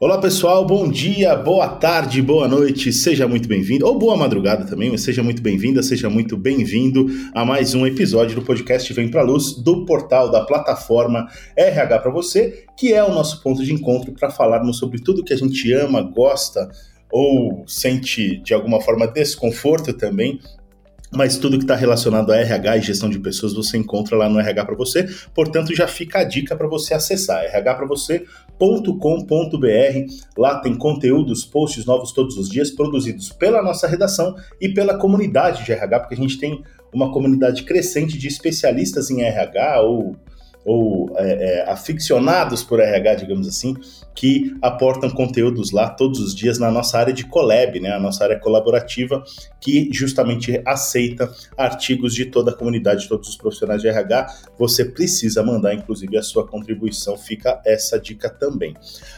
Olá pessoal, bom dia, boa tarde, boa noite, seja muito bem-vindo, ou boa madrugada também, mas seja muito bem-vinda, seja muito bem-vindo a mais um episódio do podcast Vem Pra Luz, do portal da plataforma RH para você, que é o nosso ponto de encontro para falarmos sobre tudo que a gente ama, gosta ou sente de alguma forma desconforto também mas tudo que está relacionado a RH e gestão de pessoas você encontra lá no RH para você. Portanto, já fica a dica para você acessar rhpravocê.com.br. Lá tem conteúdos, posts novos todos os dias, produzidos pela nossa redação e pela comunidade de RH, porque a gente tem uma comunidade crescente de especialistas em RH ou ou é, é, aficionados por RH, digamos assim, que aportam conteúdos lá todos os dias na nossa área de collab, né, a nossa área colaborativa, que justamente aceita artigos de toda a comunidade, de todos os profissionais de RH. Você precisa mandar, inclusive, a sua contribuição, fica essa dica também.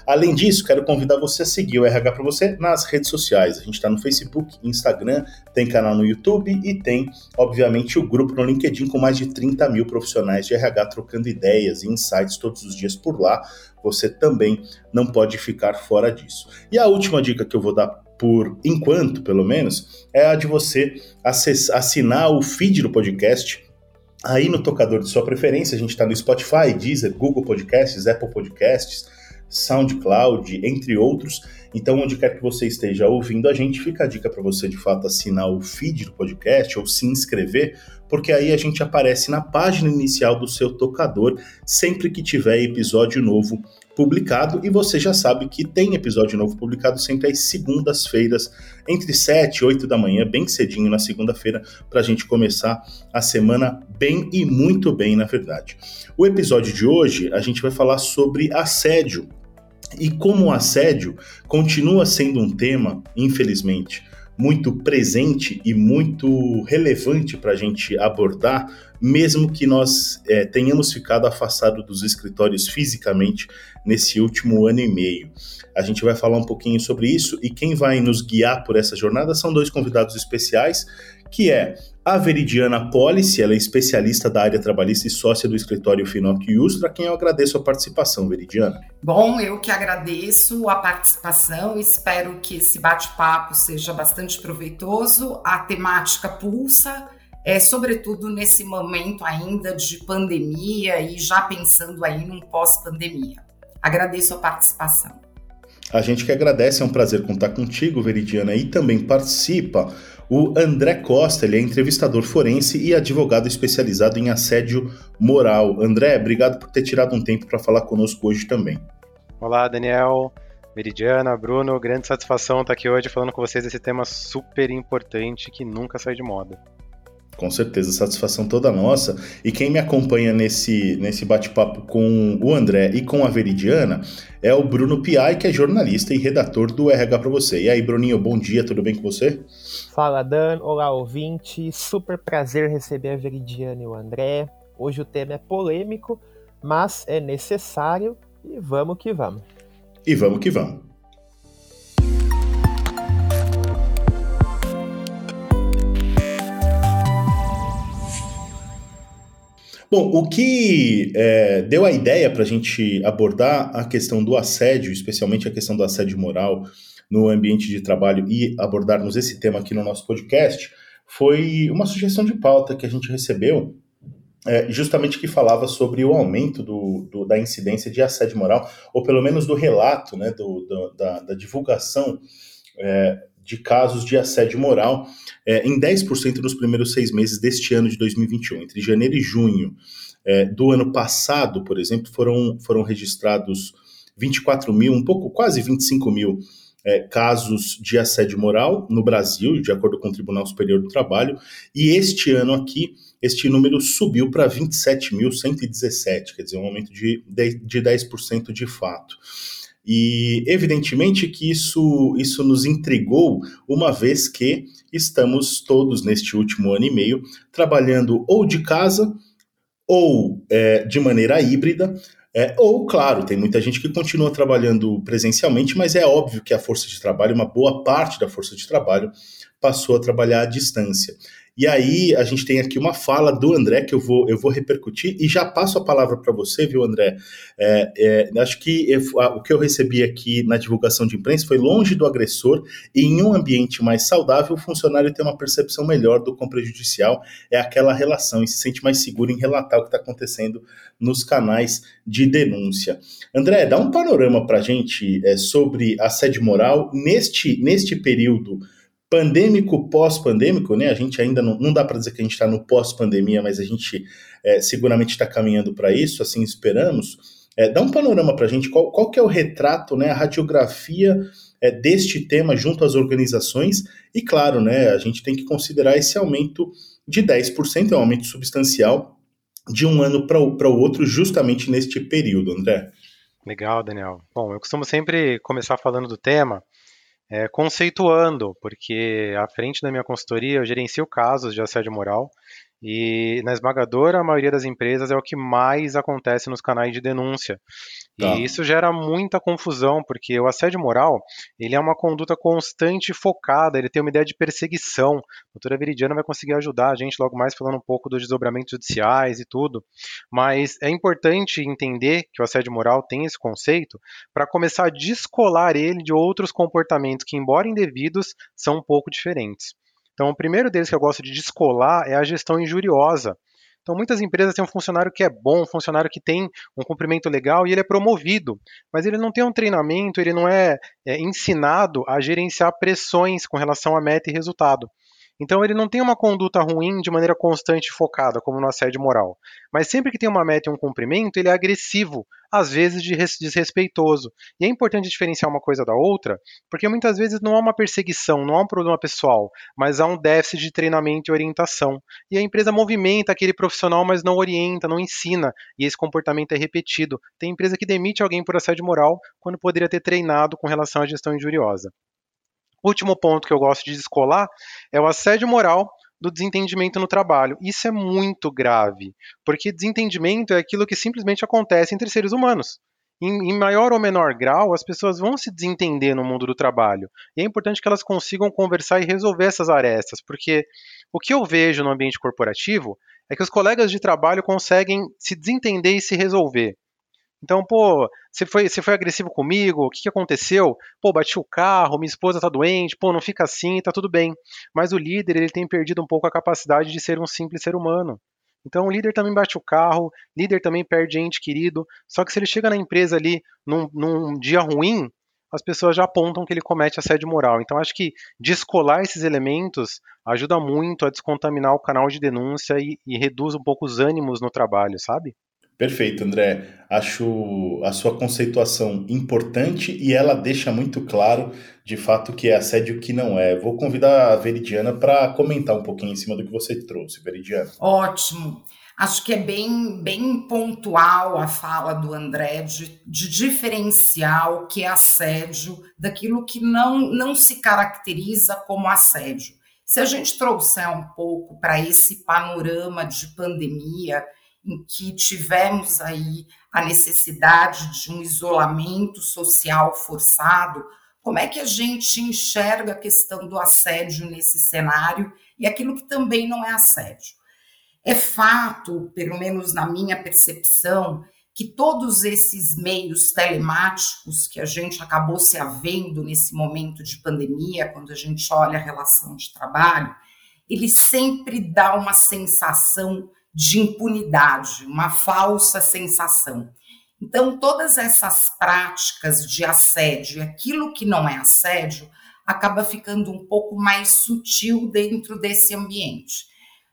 Além disso, quero convidar você a seguir o RH para você nas redes sociais. A gente está no Facebook, Instagram, tem canal no YouTube e tem, obviamente, o grupo no LinkedIn com mais de 30 mil profissionais de RH trocando ideias e insights todos os dias por lá. Você também não pode ficar fora disso. E a última dica que eu vou dar por enquanto, pelo menos, é a de você assinar o feed do podcast aí no tocador de sua preferência. A gente está no Spotify, Deezer, Google Podcasts, Apple Podcasts, SoundCloud, entre outros. Então, onde quer que você esteja ouvindo a gente, fica a dica para você de fato assinar o feed do podcast ou se inscrever, porque aí a gente aparece na página inicial do seu tocador sempre que tiver episódio novo publicado. E você já sabe que tem episódio novo publicado sempre às segundas-feiras, entre 7 e 8 da manhã, bem cedinho na segunda-feira, para a gente começar a semana bem e muito bem, na verdade. O episódio de hoje a gente vai falar sobre assédio e como o assédio continua sendo um tema, infelizmente, muito presente e muito relevante para a gente abordar, mesmo que nós é, tenhamos ficado afastados dos escritórios fisicamente nesse último ano e meio. A gente vai falar um pouquinho sobre isso e quem vai nos guiar por essa jornada são dois convidados especiais, que é a Veridiana Policy, ela é especialista da área trabalhista e sócia do escritório Finoc Ustra, a quem eu agradeço a participação, Veridiana. Bom, eu que agradeço a participação, espero que esse bate-papo seja bastante proveitoso, a temática pulsa, é, sobretudo nesse momento ainda de pandemia e já pensando aí num pós-pandemia. Agradeço a participação. A gente que agradece, é um prazer contar contigo, Veridiana, e também participa o André Costa, ele é entrevistador forense e advogado especializado em assédio moral. André, obrigado por ter tirado um tempo para falar conosco hoje também. Olá, Daniel, Meridiana, Bruno, grande satisfação estar aqui hoje falando com vocês desse tema super importante que nunca sai de moda. Com certeza, satisfação toda nossa. E quem me acompanha nesse, nesse bate-papo com o André e com a Veridiana é o Bruno Piai, que é jornalista e redator do RH para você. E aí, Bruninho, bom dia, tudo bem com você? Fala, Dan. Olá, ouvinte. Super prazer receber a Veridiana e o André. Hoje o tema é polêmico, mas é necessário e vamos que vamos. E vamos que vamos. Bom, o que é, deu a ideia para a gente abordar a questão do assédio, especialmente a questão do assédio moral no ambiente de trabalho e abordarmos esse tema aqui no nosso podcast, foi uma sugestão de pauta que a gente recebeu, é, justamente que falava sobre o aumento do, do, da incidência de assédio moral, ou pelo menos do relato, né, do, do da, da, divulgação é, de casos de assédio moral é, em 10% nos primeiros seis meses deste ano de 2021. Entre janeiro e junho é, do ano passado, por exemplo, foram, foram registrados 24 mil, um pouco, quase 25 mil é, casos de assédio moral no Brasil, de acordo com o Tribunal Superior do Trabalho, e este ano aqui, este número subiu para 27.117, quer dizer, um aumento de, de 10% de fato. E evidentemente que isso, isso nos intrigou, uma vez que estamos todos neste último ano e meio trabalhando ou de casa ou é, de maneira híbrida, é, ou, claro, tem muita gente que continua trabalhando presencialmente, mas é óbvio que a força de trabalho, uma boa parte da força de trabalho, passou a trabalhar à distância. E aí a gente tem aqui uma fala do André que eu vou, eu vou repercutir e já passo a palavra para você, viu, André? É, é, acho que eu, o que eu recebi aqui na divulgação de imprensa foi longe do agressor e em um ambiente mais saudável, o funcionário tem uma percepção melhor do quão prejudicial é aquela relação e se sente mais seguro em relatar o que está acontecendo nos canais de denúncia. André, dá um panorama para a gente é, sobre assédio moral neste, neste período pandêmico, pós-pandêmico, né? A gente ainda não, não dá para dizer que a gente está no pós-pandemia, mas a gente é, seguramente está caminhando para isso, assim esperamos. É, dá um panorama para a gente, qual, qual que é o retrato, né, a radiografia é, deste tema junto às organizações, e claro, né, a gente tem que considerar esse aumento de 10%, é um aumento substancial de um ano para o outro, justamente neste período, André. Legal, Daniel. Bom, eu costumo sempre começar falando do tema, é, conceituando, porque à frente da minha consultoria eu gerencio casos de assédio moral e na esmagadora maioria das empresas é o que mais acontece nos canais de denúncia. Tá. E isso gera muita confusão, porque o assédio moral, ele é uma conduta constante e focada, ele tem uma ideia de perseguição. A doutora Veridiana vai conseguir ajudar a gente logo mais falando um pouco dos desdobramentos judiciais e tudo. Mas é importante entender que o assédio moral tem esse conceito para começar a descolar ele de outros comportamentos que, embora indevidos, são um pouco diferentes. Então, o primeiro deles que eu gosto de descolar é a gestão injuriosa. Então, muitas empresas têm um funcionário que é bom, um funcionário que tem um cumprimento legal e ele é promovido, mas ele não tem um treinamento, ele não é, é ensinado a gerenciar pressões com relação a meta e resultado. Então ele não tem uma conduta ruim de maneira constante e focada, como no assédio moral. Mas sempre que tem uma meta e um cumprimento, ele é agressivo, às vezes desrespeitoso. E é importante diferenciar uma coisa da outra, porque muitas vezes não há uma perseguição, não há um problema pessoal, mas há um déficit de treinamento e orientação. E a empresa movimenta aquele profissional, mas não orienta, não ensina, e esse comportamento é repetido. Tem empresa que demite alguém por assédio moral quando poderia ter treinado com relação à gestão injuriosa. Último ponto que eu gosto de descolar é o assédio moral do desentendimento no trabalho. Isso é muito grave, porque desentendimento é aquilo que simplesmente acontece entre seres humanos. Em, em, maior ou menor grau, as pessoas vão se desentender no mundo do trabalho. E é importante que elas consigam conversar e resolver essas arestas, porque o que eu vejo no ambiente corporativo é que os colegas de trabalho conseguem se desentender e se resolver. Então, pô, você foi, você foi agressivo comigo, o que, que aconteceu? Pô, bati o carro, minha esposa tá doente, pô, não fica assim, tá tudo bem. Mas o líder, ele tem perdido um pouco a capacidade de ser um simples ser humano. Então o líder também bate o carro, líder também perde ente querido. Só que se ele chega na empresa ali num, num dia ruim, as pessoas já apontam que ele comete assédio moral. Então acho que descolar esses elementos ajuda muito a descontaminar o canal de denúncia e, e reduz um pouco os ânimos no trabalho, sabe? Perfeito, André. Acho a sua conceituação importante e ela deixa muito claro, de fato, que é assédio que não é. Vou convidar a Veridiana para comentar um pouquinho em cima do que você trouxe, Veridiana. Ótimo. Acho que é bem, bem pontual a fala do André de, de diferenciar o que é assédio daquilo que não, não se caracteriza como assédio. Se a gente trouxer um pouco para esse panorama de pandemia, em que tivemos aí a necessidade de um isolamento social forçado, como é que a gente enxerga a questão do assédio nesse cenário e aquilo que também não é assédio? É fato, pelo menos na minha percepção, que todos esses meios telemáticos que a gente acabou se havendo nesse momento de pandemia, quando a gente olha a relação de trabalho, ele sempre dá uma sensação de impunidade, uma falsa sensação. Então, todas essas práticas de assédio, aquilo que não é assédio, acaba ficando um pouco mais sutil dentro desse ambiente.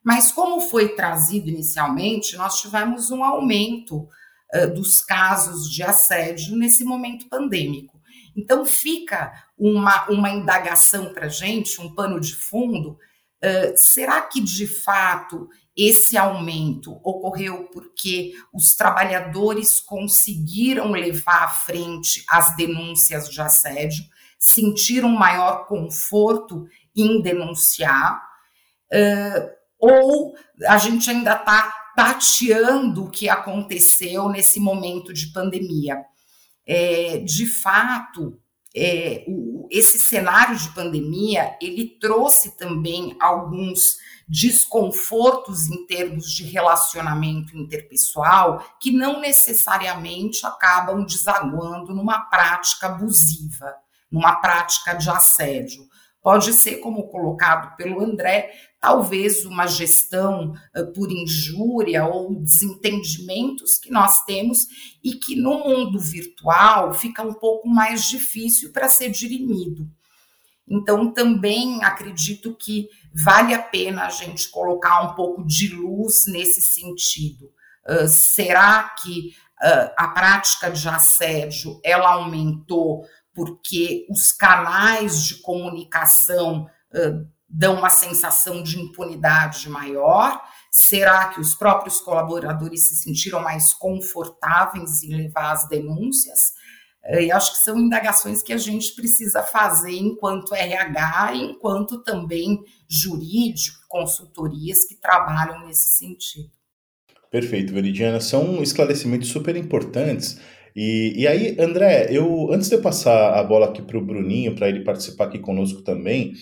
Mas, como foi trazido inicialmente, nós tivemos um aumento uh, dos casos de assédio nesse momento pandêmico. Então, fica uma, uma indagação para a gente, um pano de fundo. Uh, será que de fato esse aumento ocorreu porque os trabalhadores conseguiram levar à frente as denúncias de assédio, sentiram maior conforto em denunciar, uh, ou a gente ainda está tateando o que aconteceu nesse momento de pandemia. É, de fato, é, o, esse cenário de pandemia ele trouxe também alguns desconfortos em termos de relacionamento interpessoal que não necessariamente acabam desaguando numa prática abusiva, numa prática de assédio. Pode ser, como colocado pelo André, talvez uma gestão por injúria ou desentendimentos que nós temos e que no mundo virtual fica um pouco mais difícil para ser dirimido. Então, também acredito que vale a pena a gente colocar um pouco de luz nesse sentido. Uh, será que uh, a prática de assédio ela aumentou porque os canais de comunicação uh, dão uma sensação de impunidade maior? Será que os próprios colaboradores se sentiram mais confortáveis em levar as denúncias? E acho que são indagações que a gente precisa fazer enquanto RH, enquanto também jurídico, consultorias que trabalham nesse sentido. Perfeito, Veridiana. São esclarecimentos super importantes. E, e aí, André, eu antes de eu passar a bola aqui para o Bruninho, para ele participar aqui conosco também,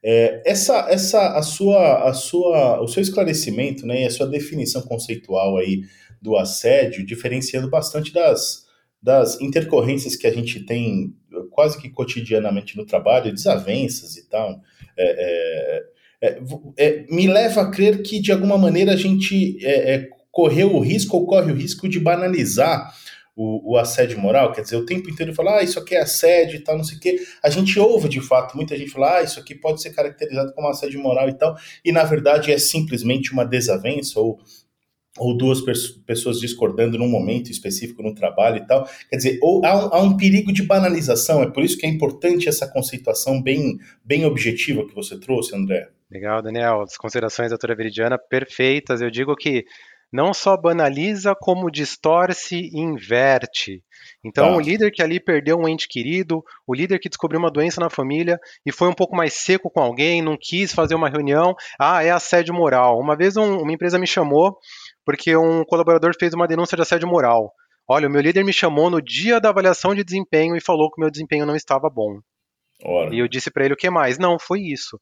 é, essa, essa, a sua, a sua, o seu esclarecimento, né, e a sua definição conceitual aí do assédio, diferenciando bastante das, das intercorrências que a gente tem quase que cotidianamente no trabalho, desavenças e tal, é, é, é, é me leva a crer que de alguma maneira a gente é, correu o risco ou corre o risco de banalizar o, o, assédio moral, quer dizer, o tempo inteiro falar, ah, isso aqui é assédio e tal, não sei o quê. A gente ouve de fato muita gente falar, ah, isso aqui pode ser caracterizado como assédio moral e tal, e na verdade é simplesmente uma desavença ou ou duas pessoas discordando num momento específico no trabalho e tal. Quer dizer, ou há um, há um, perigo de banalização, é por isso que é importante essa conceituação bem, bem objetiva que você trouxe, André. Legal, Daniel. As considerações da doutora Veridiana perfeitas. Eu digo que não só banaliza, como distorce e inverte. Então, tá. o líder que ali perdeu um ente querido, o líder que descobriu uma doença na família e foi um pouco mais seco com alguém, não quis fazer uma reunião, ah, é assédio moral. Uma vez um, uma empresa me chamou porque um colaborador fez uma denúncia de assédio moral. Olha, o meu líder me chamou no dia da avaliação de desempenho e falou que o meu desempenho não estava bom. Ora. E eu disse para ele o que mais? Não, foi isso.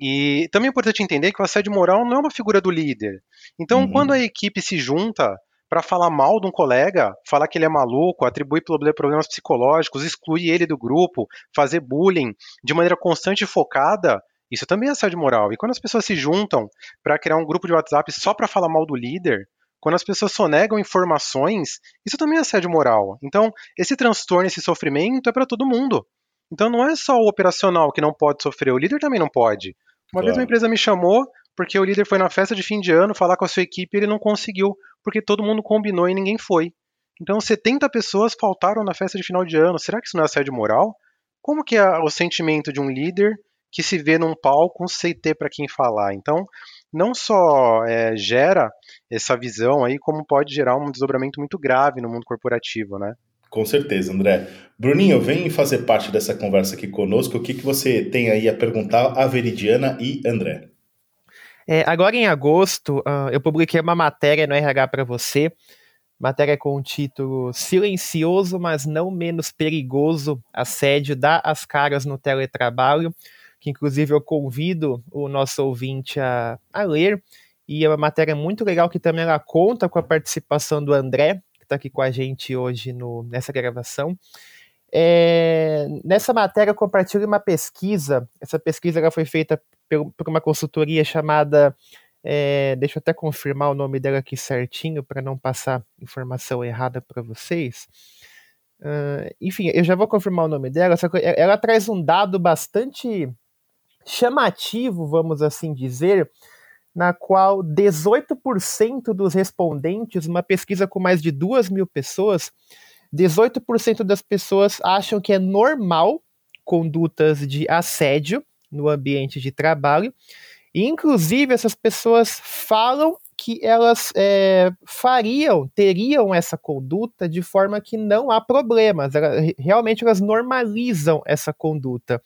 E também é importante entender que o assédio moral não é uma figura do líder. Então, uhum. quando a equipe se junta para falar mal de um colega, falar que ele é maluco, atribuir problemas psicológicos, excluir ele do grupo, fazer bullying de maneira constante e focada, isso também é assédio moral. E quando as pessoas se juntam para criar um grupo de WhatsApp só para falar mal do líder, quando as pessoas sonegam informações, isso também é assédio moral. Então, esse transtorno, esse sofrimento é para todo mundo. Então, não é só o operacional que não pode sofrer, o líder também não pode. Uma claro. vez uma empresa me chamou porque o líder foi na festa de fim de ano falar com a sua equipe e ele não conseguiu, porque todo mundo combinou e ninguém foi. Então 70 pessoas faltaram na festa de final de ano. Será que isso não é assédio moral? Como que é o sentimento de um líder que se vê num palco sem ter para quem falar? Então, não só é, gera essa visão aí, como pode gerar um desdobramento muito grave no mundo corporativo, né? Com certeza, André. Bruninho, vem fazer parte dessa conversa aqui conosco. O que, que você tem aí a perguntar a Veridiana e André? É, agora em agosto, uh, eu publiquei uma matéria no RH para você, matéria com o título Silencioso, mas não menos perigoso, assédio dá as caras no teletrabalho, que inclusive eu convido o nosso ouvinte a, a ler, e é uma matéria muito legal que também ela conta com a participação do André, está aqui com a gente hoje no, nessa gravação. É, nessa matéria eu compartilho uma pesquisa. Essa pesquisa ela foi feita por, por uma consultoria chamada. É, deixa eu até confirmar o nome dela aqui certinho para não passar informação errada para vocês. Uh, enfim, eu já vou confirmar o nome dela, só que ela traz um dado bastante chamativo, vamos assim dizer, na qual 18% dos respondentes, uma pesquisa com mais de 2 mil pessoas, 18% das pessoas acham que é normal condutas de assédio no ambiente de trabalho. E, inclusive, essas pessoas falam que elas é, fariam, teriam essa conduta de forma que não há problemas. realmente elas normalizam essa conduta.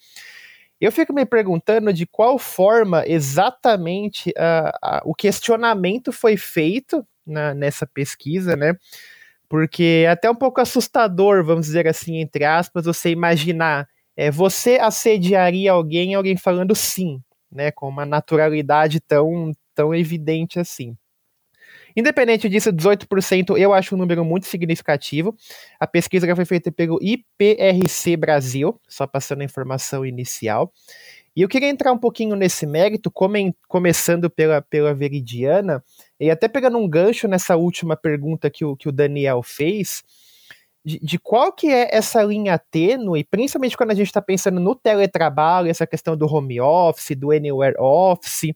Eu fico me perguntando de qual forma exatamente uh, uh, o questionamento foi feito na, nessa pesquisa, né? Porque é até um pouco assustador, vamos dizer assim, entre aspas, você imaginar É, você assediaria alguém, alguém falando sim, né, com uma naturalidade tão, tão evidente assim. Independente disso, 18% eu acho um número muito significativo. A pesquisa foi feita pelo IPRC Brasil, só passando a informação inicial. E eu queria entrar um pouquinho nesse mérito, come, começando pela, pela Veridiana, e até pegando um gancho nessa última pergunta que o, que o Daniel fez, de, de qual que é essa linha tênue, principalmente quando a gente está pensando no teletrabalho, essa questão do home office, do anywhere office,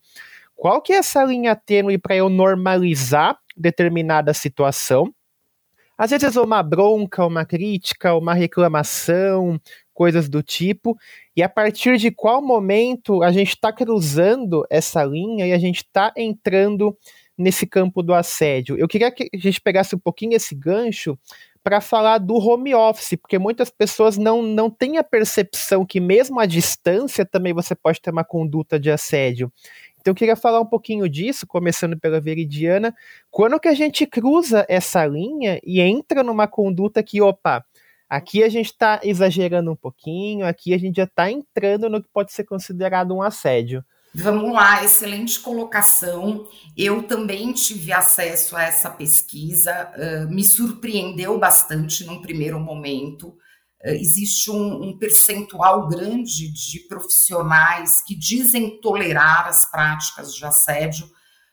qual que é essa linha tênue para eu normalizar determinada situação? Às vezes uma bronca, uma crítica, uma reclamação, coisas do tipo, e a partir de qual momento a gente está cruzando essa linha e a gente está entrando nesse campo do assédio. Eu queria que a gente pegasse um pouquinho esse gancho para falar do home office, porque muitas pessoas não, não têm a percepção que mesmo à distância também você pode ter uma conduta de assédio. Então eu queria falar um pouquinho disso, começando pela Veridiana, quando que a gente cruza essa linha e entra numa conduta que, opa, Aqui a gente está exagerando um pouquinho, aqui a gente já está entrando no que pode ser considerado um assédio. Vamos lá, excelente colocação. Eu também tive acesso a essa pesquisa, uh, me surpreendeu bastante num primeiro momento. Uh, existe um, um, percentual grande de profissionais que dizem tolerar as práticas de assédio,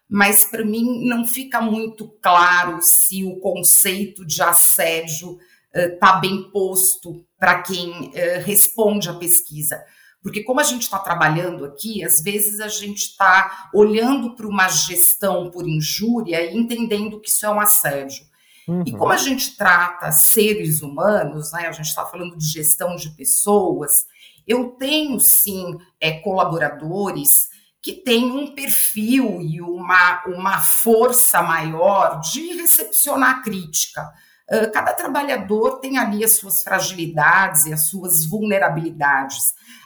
mas para mim não fica muito claro se o conceito de assédio está bem posto para quem responde à pesquisa. Porque, como a gente está trabalhando aqui, às vezes a gente está olhando para uma gestão por injúria e entendendo que isso é um assédio. Uhum. E como a gente trata seres humanos, né, a gente está falando de gestão de pessoas, eu tenho sim é, colaboradores que têm um perfil e uma, uma força maior de recepcionar crítica. Cada trabalhador tem ali as suas fragilidades e as suas vulnerabilidades.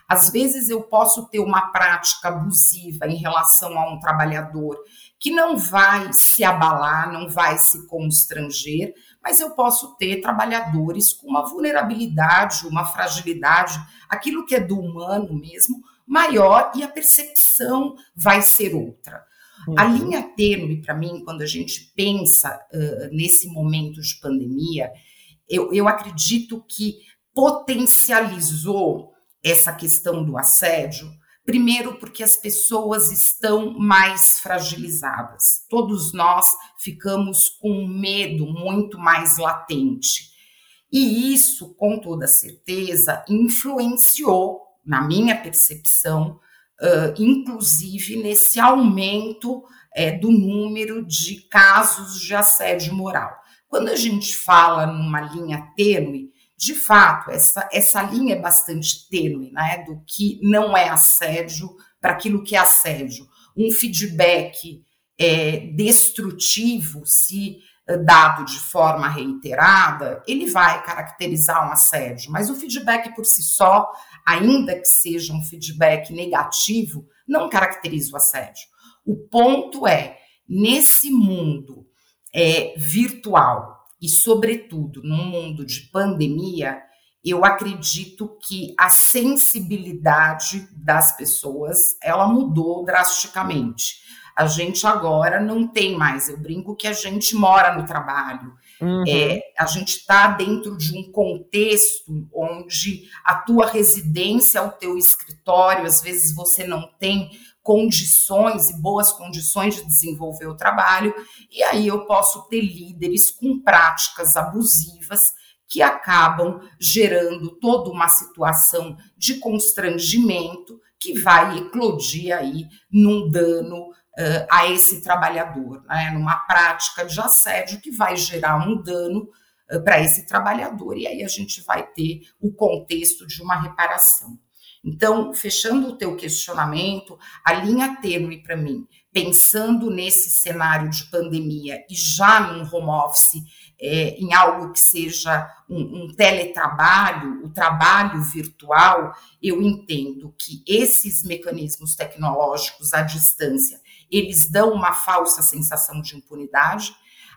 Às vezes eu posso ter uma prática abusiva em relação a um trabalhador que não vai se abalar, não vai se constranger, mas eu posso ter trabalhadores com uma vulnerabilidade, uma fragilidade, aquilo que é do humano mesmo, maior e a percepção vai ser outra. Uhum. A linha tênue, para mim, quando a gente pensa uh, nesse momento de pandemia, eu, eu acredito que potencializou essa questão do assédio, primeiro porque as pessoas estão mais fragilizadas. Todos nós ficamos com um medo muito mais latente. E isso, com toda certeza, influenciou, na minha percepção, uh, inclusive nesse aumento é, do número de casos de assédio moral. Quando a gente fala numa linha tênue, de fato, essa, essa linha é bastante tênue, né, do que não é assédio para aquilo que é assédio. Um feedback é, destrutivo, se dado de forma reiterada, ele vai caracterizar um assédio, mas o feedback por si só ainda que seja um feedback negativo, não caracteriza o assédio. O ponto é, nesse mundo é, virtual e, sobretudo, num mundo de pandemia, eu acredito que a sensibilidade das pessoas ela mudou drasticamente. A gente agora não tem mais, eu brinco que a gente mora no trabalho, Uhum. É, a gente está dentro de um contexto onde a tua residência, o teu escritório, às vezes você não tem condições e boas condições de desenvolver o trabalho, e aí eu posso ter líderes com práticas abusivas que acabam gerando toda uma situação de constrangimento que vai eclodir aí num dano uh, a esse trabalhador, né, numa prática de assédio que vai gerar um dano uh, para esse trabalhador, e aí a gente vai ter o contexto de uma reparação. Então, fechando o teu questionamento, a linha tênue para mim, pensando nesse cenário de pandemia e já num home office, é, em algo que seja um, um, teletrabalho, o trabalho virtual, eu entendo que esses mecanismos tecnológicos à distância eles dão uma falsa sensação de impunidade.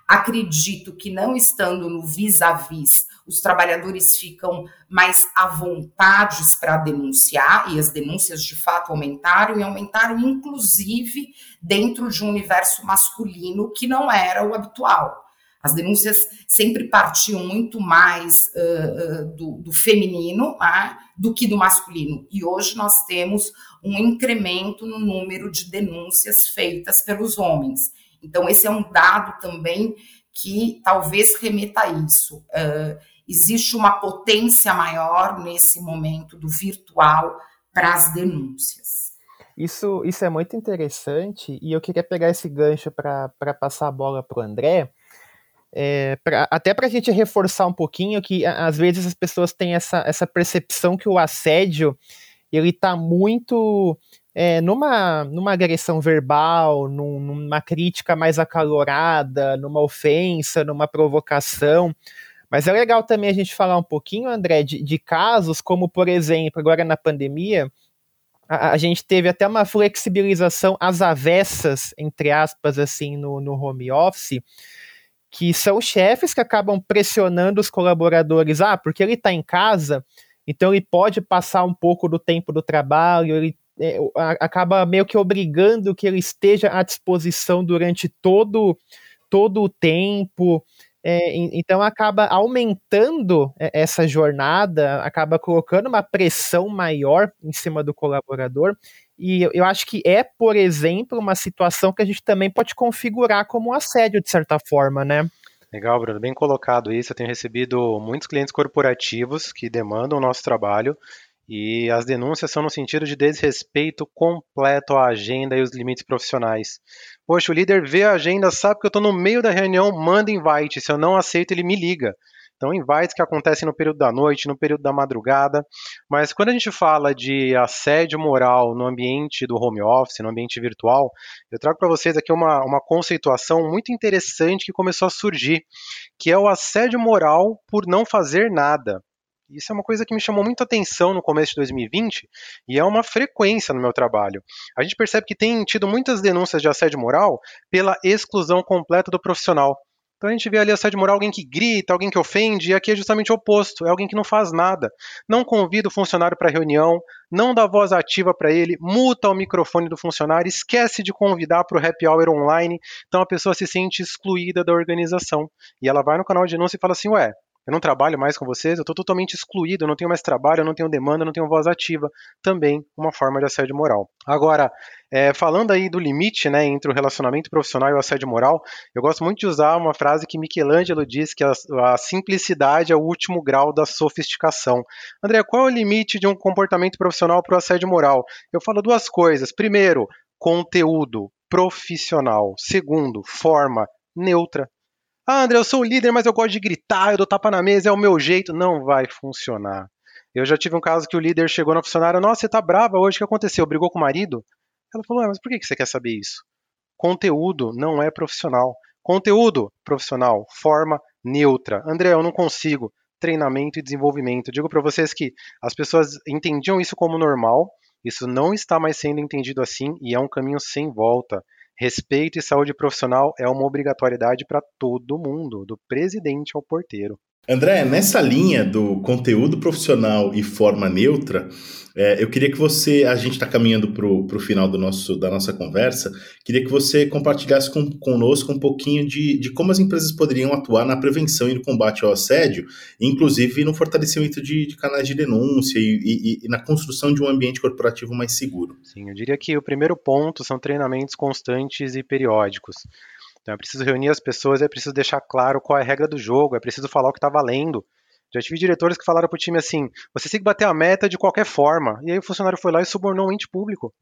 Acredito que não estando no vis-a-vis, os trabalhadores ficam mais à vontade para denunciar, e as denúncias de fato aumentaram, e aumentaram inclusive dentro de um universo masculino que não era o habitual. As denúncias sempre partiam muito mais uh, uh, do, do, feminino uh, do que do masculino. E hoje nós temos um incremento no número de denúncias feitas pelos homens. Então, esse é um dado também que talvez remeta a isso. Existe uma potência maior nesse momento do virtual para as denúncias. Isso, isso é muito interessante e eu queria pegar esse gancho para passar a bola para o André é, pra, até para a gente reforçar um pouquinho que às vezes as pessoas têm essa, essa percepção que o assédio ele está muito é, numa, numa agressão verbal, num, numa crítica mais acalorada, numa ofensa, numa provocação. Mas é legal também a gente falar um pouquinho, André, de, de casos como, por exemplo, agora na pandemia, a, a, gente teve até uma flexibilização às avessas, entre aspas, assim, no, no home office, que são chefes que acabam pressionando os colaboradores, ah, porque ele está em casa, então ele pode passar um pouco do tempo do trabalho, ele é, acaba meio que obrigando que ele esteja à disposição durante todo, todo o tempo. É, então acaba aumentando é, essa jornada, acaba colocando uma pressão maior em cima do colaborador. E eu acho que é, por exemplo, uma situação que a gente também pode configurar como um assédio, de certa forma, né? Legal, Bruno, bem colocado isso. Eu tenho recebido muitos clientes corporativos que demandam o nosso trabalho e as denúncias são no sentido de desrespeito completo à agenda e os limites profissionais. Poxa, o líder vê a agenda, sabe que eu estou no meio da reunião, manda invite. Se eu não aceito, ele me liga. Então, invites que acontecem no período da noite, no período da madrugada. Mas quando a gente fala de assédio moral no ambiente do home office, no ambiente virtual, eu trago para vocês aqui uma, uma conceituação muito interessante que começou a surgir, que é o assédio moral por não fazer nada. Isso é uma coisa que me chamou muito atenção no começo de 2020 e é uma frequência no meu trabalho. A gente percebe que tem tido muitas denúncias de assédio moral pela exclusão completa do profissional. Então a gente vê ali assédio moral alguém que grita, alguém que ofende, e aqui é justamente o oposto, é alguém que não faz nada. Não convida o funcionário para reunião, não dá voz ativa para ele, muta o microfone do funcionário, esquece de convidar para o happy hour online, então a pessoa se sente excluída da organização. E ela vai no canal de denúncia e fala assim: ué, eu não trabalho mais com vocês, eu estou totalmente excluído, eu não tenho mais trabalho, eu não tenho demanda, eu não tenho voz ativa. Também uma forma de assédio moral. Agora, é, falando aí do limite né, entre o relacionamento profissional e o assédio moral, eu gosto muito de usar uma frase que Michelangelo diz que a, a simplicidade é o último grau da sofisticação. André, qual é o limite de um comportamento profissional para o assédio moral? Eu falo duas coisas. Primeiro, conteúdo profissional. Segundo, forma neutra. Ah, André, eu sou o líder, mas eu gosto de gritar, eu dou tapa na mesa, é o meu jeito. Não vai funcionar. Eu já tive um caso que o líder chegou na funcionária, nossa, você tá brava hoje, o que aconteceu? Brigou com o marido? Ela falou, mas por que você quer saber isso? Conteúdo não é profissional. Conteúdo profissional, forma neutra. André, eu não consigo. Treinamento e desenvolvimento. Digo para vocês que as pessoas entendiam isso como normal, isso não está mais sendo entendido assim e é um caminho sem volta. Respeito e saúde profissional é uma obrigatoriedade para todo mundo, do presidente ao porteiro. André, nessa linha do conteúdo profissional e forma neutra, é, eu queria que você, a gente está caminhando para o final do nosso, da nossa conversa, queria que você compartilhasse com, conosco um pouquinho de, de como as empresas poderiam atuar na prevenção e no combate ao assédio, inclusive no fortalecimento de, de canais de denúncia e, e, e na construção de um ambiente corporativo mais seguro. Sim, eu diria que o primeiro ponto são treinamentos constantes e periódicos. Então é preciso reunir as pessoas, é preciso deixar claro qual é a regra do jogo, é preciso falar o que está valendo. Já tive diretores que falaram para o time assim: você tem que bater a meta de qualquer forma. E aí o funcionário foi lá e subornou um ente público.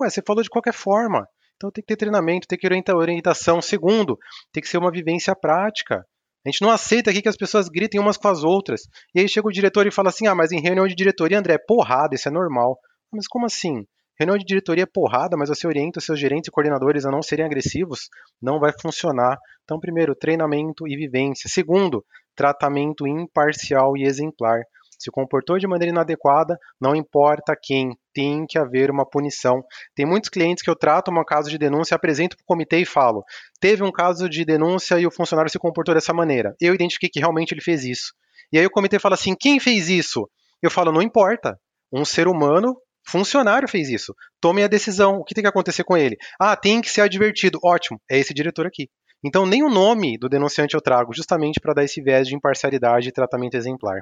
Ué, você falou de qualquer forma. Então tem que ter treinamento, tem que ter orientação. Segundo, tem que ser uma vivência prática. A gente não aceita aqui que as pessoas gritem umas com as outras. E aí chega o diretor e fala assim: ah, mas em reunião de diretoria, André, é porrada, isso é normal. Mas como assim? Reunião de diretoria é porrada, mas você orienta seus gerentes e coordenadores a não serem agressivos, não vai funcionar. Então, primeiro, treinamento e vivência. Segundo, tratamento imparcial e exemplar. se comportou de maneira inadequada, não importa quem, tem que haver uma punição. Tem muitos clientes que eu trato um caso de denúncia, apresento para o comitê e falo: teve um caso de denúncia e o funcionário se comportou dessa maneira. Eu identifiquei que realmente ele fez isso. E aí o comitê fala assim: quem fez isso? Eu falo: não importa. Um ser humano funcionário fez isso. Tome a decisão. O que tem que acontecer com ele? Ah, tem que ser advertido. Ótimo, é esse diretor aqui. Então, nem o nome do denunciante eu trago, justamente para dar esse viés de imparcialidade e tratamento exemplar.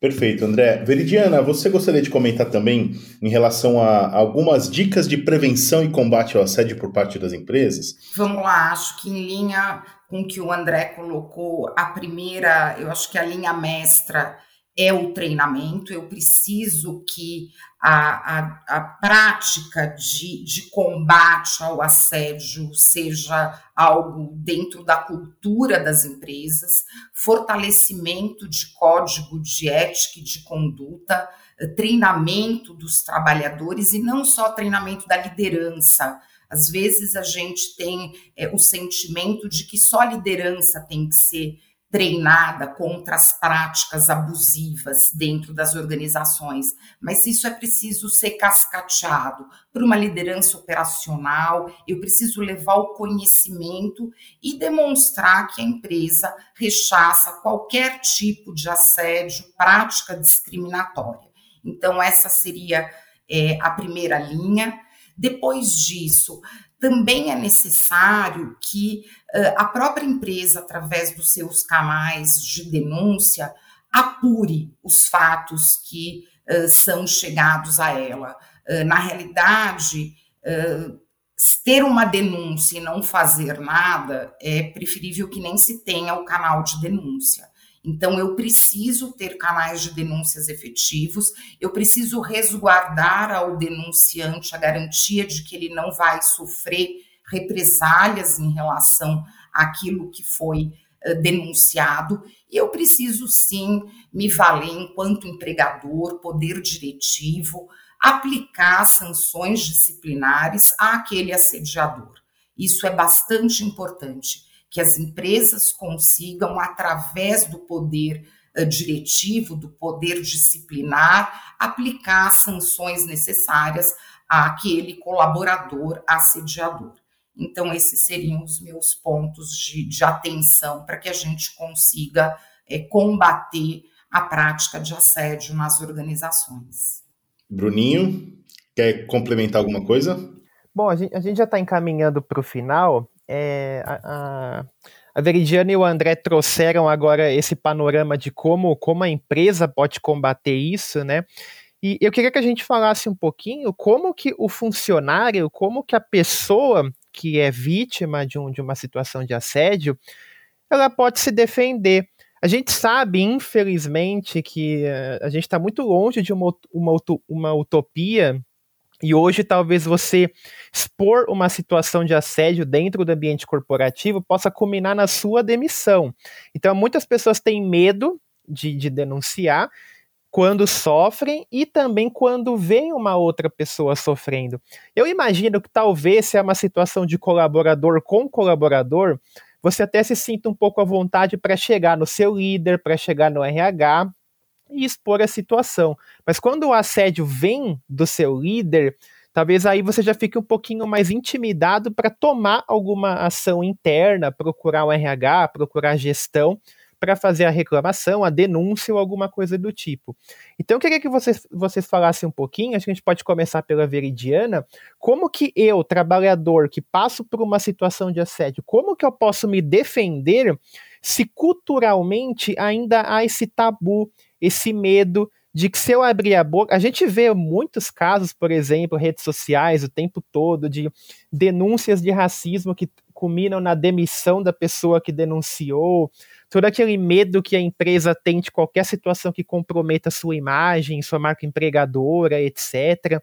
Perfeito, André. Veridiana, você gostaria de comentar também em relação a algumas dicas de prevenção e combate ao assédio por parte das empresas? Vamos lá, acho que em linha com o que o André colocou, a primeira, eu acho que a linha mestra é o treinamento, eu preciso que a, a, a prática de, de combate ao assédio seja algo dentro da cultura das empresas, fortalecimento de código de ética e de conduta, treinamento dos trabalhadores e não só treinamento da liderança. Às vezes a gente tem é, o sentimento de que só a liderança tem que ser treinada contra as práticas abusivas dentro das organizações, mas isso é preciso ser cascateado por uma liderança operacional. Eu preciso levar o conhecimento e demonstrar que a empresa rechaça qualquer tipo de assédio, prática discriminatória. Então, essa seria é, a primeira linha. Depois disso, também é necessário que uh, a própria empresa, através dos seus canais de denúncia, apure os fatos que uh, são chegados a ela. Uh, na realidade, ter uma denúncia e não fazer nada é preferível que nem se tenha o canal de denúncia. Então, eu preciso ter canais de denúncias efetivos, eu preciso resguardar ao denunciante a garantia de que ele não vai sofrer represálias em relação àquilo que foi uh, denunciado, eu preciso sim me valer enquanto empregador, poder diretivo, aplicar sanções disciplinares àquele assediador. Isso é bastante importante que as empresas consigam, através do poder uh, diretivo, do poder disciplinar, aplicar as sanções necessárias àquele colaborador assediador. Então, esses seriam os meus pontos de, de atenção para que a gente consiga é, combater a prática de assédio nas organizações. Bruninho, quer complementar alguma coisa? Bom, a gente, a gente já está encaminhando para o final é, a, a Veridiana e o André trouxeram agora esse panorama de como, como a empresa pode combater isso, né? E eu queria que a gente falasse um pouquinho como que o funcionário, como que a pessoa que é vítima de, um, de uma situação de assédio, ela pode se defender. A gente sabe, infelizmente, que uh, a gente está muito longe de uma, uma, uma utopia e hoje, talvez você expor uma situação de assédio dentro do ambiente corporativo possa culminar na sua demissão. Então, muitas pessoas têm medo de, de denunciar quando sofrem e também quando vem uma outra pessoa sofrendo. Eu imagino que talvez se é uma situação de colaborador com colaborador, você até se sinta um pouco à vontade para chegar no seu líder, para chegar no RH e expor a situação. Mas quando o assédio vem do seu líder, talvez aí você já fique um pouquinho mais intimidado para tomar alguma ação interna, procurar o RH, procurar a gestão para fazer a reclamação, a denúncia ou alguma coisa do tipo. Então, eu queria que vocês, vocês falassem um pouquinho, acho que a gente pode começar pela Veridiana, como que eu, trabalhador, que passo por uma situação de assédio, como que eu posso me defender se culturalmente ainda há esse tabu, esse medo de que se eu abrir a boca, a gente vê muitos casos, por exemplo, redes sociais o tempo todo de denúncias de racismo que culminam na demissão da pessoa que denunciou, todo aquele medo que a empresa tem de qualquer situação que comprometa sua imagem, sua marca empregadora, etc.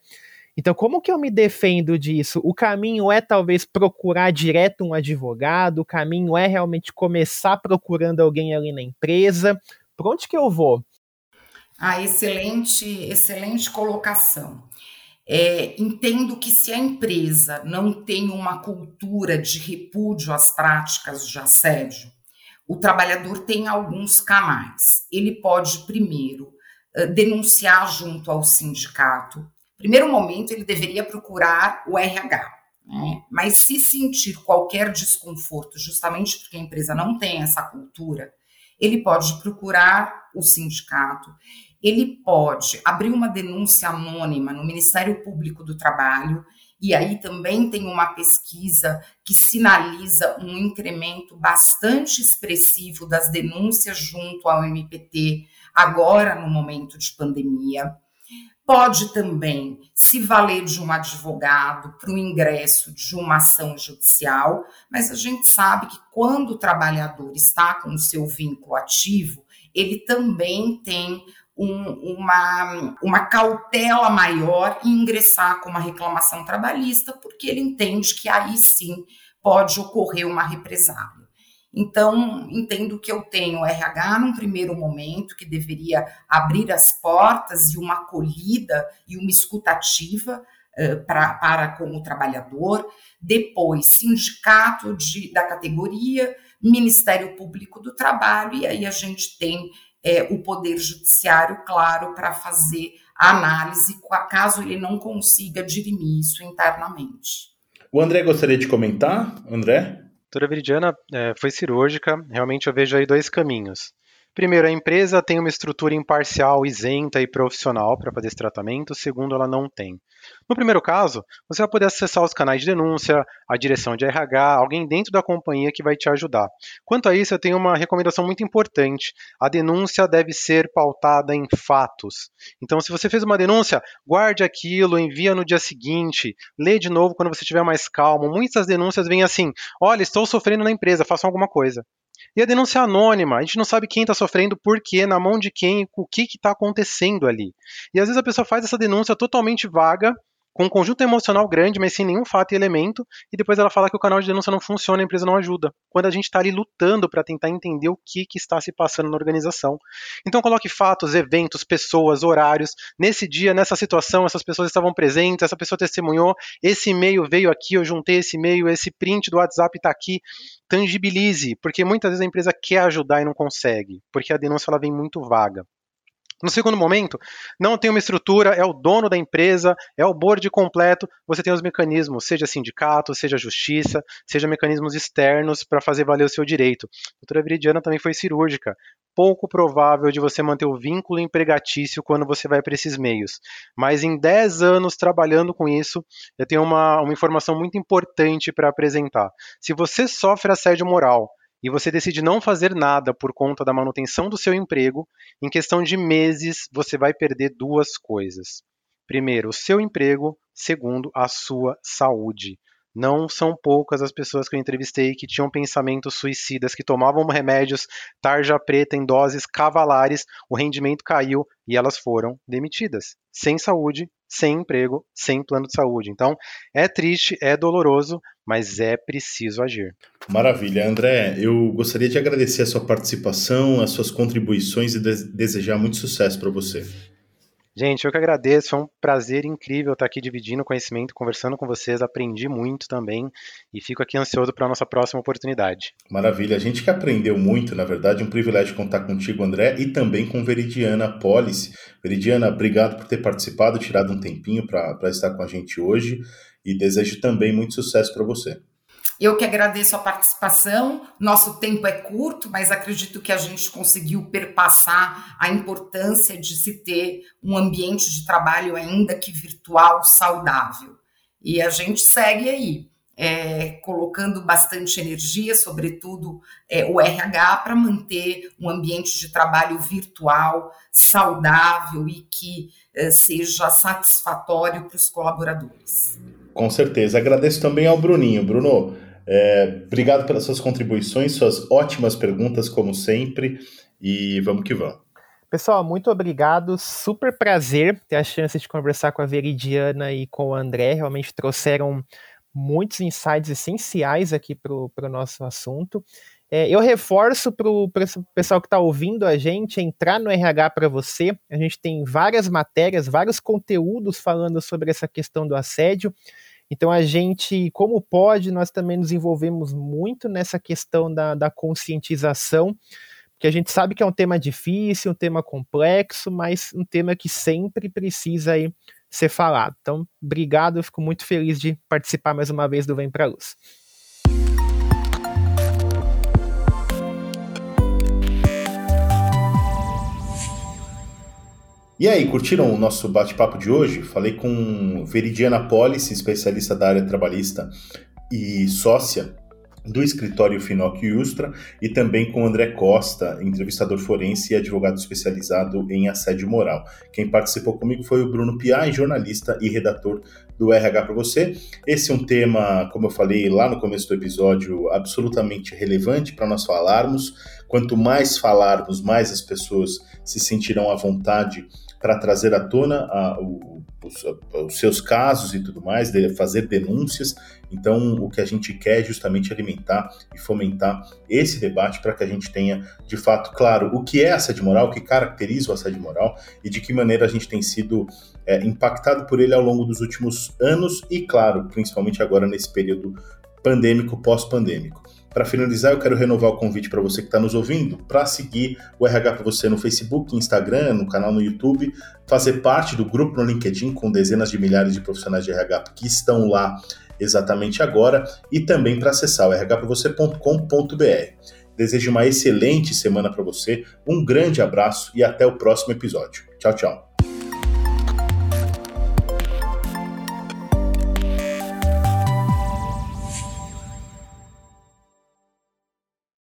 Então, como que eu me defendo disso? O caminho é talvez procurar direto um advogado, o caminho é realmente começar procurando alguém ali na empresa. Por onde que eu vou? Ah, excelente, excelente colocação. É, entendo que se a empresa não tem uma cultura de repúdio às práticas de assédio, o trabalhador tem alguns canais. Ele pode, primeiro, denunciar junto ao sindicato. Primeiro momento, ele deveria procurar o RH. Né? Mas se sentir qualquer desconforto, justamente porque a empresa não tem essa cultura, ele pode procurar o sindicato, ele pode abrir uma denúncia anônima no Ministério Público do Trabalho, e aí também tem uma pesquisa que sinaliza um incremento bastante expressivo das denúncias junto ao MPT, agora no momento de pandemia. Pode também se valer de um advogado para o ingresso de uma ação judicial, mas a gente sabe que quando o trabalhador está com o seu vínculo ativo, ele também tem um, uma, uma cautela maior em ingressar com uma reclamação trabalhista, porque ele entende que aí sim pode ocorrer uma represália. Então, entendo que eu tenho RH num primeiro momento, que deveria abrir as portas e uma acolhida e uma escutativa uh, pra, para com o trabalhador, depois sindicato de, da categoria, Ministério Público do Trabalho, e aí a gente tem é, o Poder Judiciário, claro, para fazer a análise, caso ele não consiga dirimir isso internamente. O André gostaria de comentar? André? Doutora Viridiana é, foi cirúrgica, realmente eu vejo aí dois caminhos. Primeiro, a empresa tem uma estrutura imparcial, isenta e profissional para fazer esse tratamento. Segundo, ela não tem. No primeiro caso, você vai poder acessar os canais de denúncia, a direção de RH, alguém dentro da companhia que vai te ajudar. Quanto a isso, eu tenho uma recomendação muito importante. A denúncia deve ser pautada em fatos. Então, se você fez uma denúncia, guarde aquilo, envia no dia seguinte, lê de novo quando você estiver mais calmo. Muitas denúncias vêm assim: olha, estou sofrendo na empresa, façam alguma coisa. E a denúncia anônima, a gente não sabe quem está sofrendo, por quê, na mão de quem, o que está acontecendo ali. E às vezes a pessoa faz essa denúncia totalmente vaga, com um conjunto emocional grande, mas sem nenhum fato e elemento, e depois ela fala que o canal de denúncia não funciona, a empresa não ajuda. Quando a gente está ali lutando para tentar entender o que, que está se passando na organização. Então coloque fatos, eventos, pessoas, horários. Nesse dia, nessa situação, essas pessoas estavam presentes, essa pessoa testemunhou, esse e-mail veio aqui, eu juntei esse e-mail, esse print do WhatsApp está aqui. Tangibilize, porque muitas vezes a empresa quer ajudar e não consegue, porque a denúncia ela vem muito vaga. No segundo momento, não tem uma estrutura, é o dono da empresa, é o board completo, você tem os mecanismos, seja sindicato, seja justiça, seja mecanismos externos para fazer valer o seu direito. A doutora Viridiana também foi cirúrgica. Pouco provável de você manter o vínculo empregatício quando você vai para esses meios. Mas em 10 anos trabalhando com isso, eu tenho uma, uma informação muito importante para apresentar. Se você sofre assédio moral, e você decide não fazer nada por conta da manutenção do seu emprego, em questão de meses você vai perder duas coisas. Primeiro, o seu emprego, segundo, a sua saúde. Não são poucas as pessoas que eu entrevistei que tinham pensamentos suicidas, que tomavam remédios tarja preta em doses cavalares, o rendimento caiu e elas foram demitidas. Sem saúde, sem emprego, sem plano de saúde. Então, é triste, é doloroso, mas é preciso agir. Maravilha. André, eu gostaria de agradecer a sua participação, as suas contribuições e de desejar muito sucesso para você. Gente, eu que agradeço, foi um prazer incrível estar aqui dividindo conhecimento, conversando com vocês, aprendi muito também e fico aqui ansioso para a nossa próxima oportunidade. Maravilha, a gente que aprendeu muito, na verdade, um privilégio contar contigo, André, e também com Veridiana Policy. Veridiana, obrigado por ter participado, tirado um tempinho para estar com a gente hoje e desejo também muito sucesso para você. Eu que agradeço a participação. Nosso tempo é curto, mas acredito que a gente conseguiu perpassar a importância de se ter um ambiente de trabalho, ainda que virtual, saudável. E a gente segue aí, é, colocando bastante energia, sobretudo é, o RH, para manter um ambiente de trabalho virtual, saudável e que é, seja satisfatório para os colaboradores. Com certeza. Agradeço também ao Bruninho. Bruno, é, obrigado pelas suas contribuições, suas ótimas perguntas, como sempre, e vamos que vamos. Pessoal, muito obrigado. Super prazer ter a chance de conversar com a Veridiana e com o André. Realmente trouxeram muitos insights essenciais aqui para o nosso assunto. É, eu reforço para o pessoal que está ouvindo a gente entrar no RH para você. A gente tem várias matérias, vários conteúdos falando sobre essa questão do assédio. Então a gente, como pode, nós também nos envolvemos muito nessa questão da, da conscientização que a gente sabe que é um tema difícil, um tema complexo, mas um tema que sempre precisa aí ser falado. Então, obrigado, eu fico muito feliz de participar mais uma vez do Vem Pra Luz. E aí, curtiram o nosso bate-papo de hoje? Falei com Veridiana Policy, especialista da área trabalhista e sócia do escritório Finoc Ustra, e também com André Costa, entrevistador forense e advogado especializado em assédio moral. Quem participou comigo foi o Bruno Piai, jornalista e redator do RH para você. Esse é um tema, como eu falei lá no começo do episódio, absolutamente relevante para nós falarmos. Quanto mais falarmos, mais as pessoas se sentirão à vontade para trazer à tona a, o, os, os, seus casos e tudo mais, de fazer denúncias. Então, o que a gente quer é justamente alimentar e fomentar esse debate para que a gente tenha, de fato, claro, o que é assédio moral, o que caracteriza o assédio moral e de que maneira a gente tem sido é, impactado por ele ao longo dos últimos anos e, claro, principalmente agora nesse período pandêmico, pós-pandêmico. Para finalizar, eu quero renovar o convite para você que está nos ouvindo para seguir o RH para você no Facebook, Instagram, no canal no YouTube, fazer parte do grupo no LinkedIn com dezenas de milhares de profissionais de RH que estão lá exatamente agora e também para acessar o rhpravocê.com.br. Desejo uma excelente semana para você, um grande abraço e até o próximo episódio. Tchau, tchau.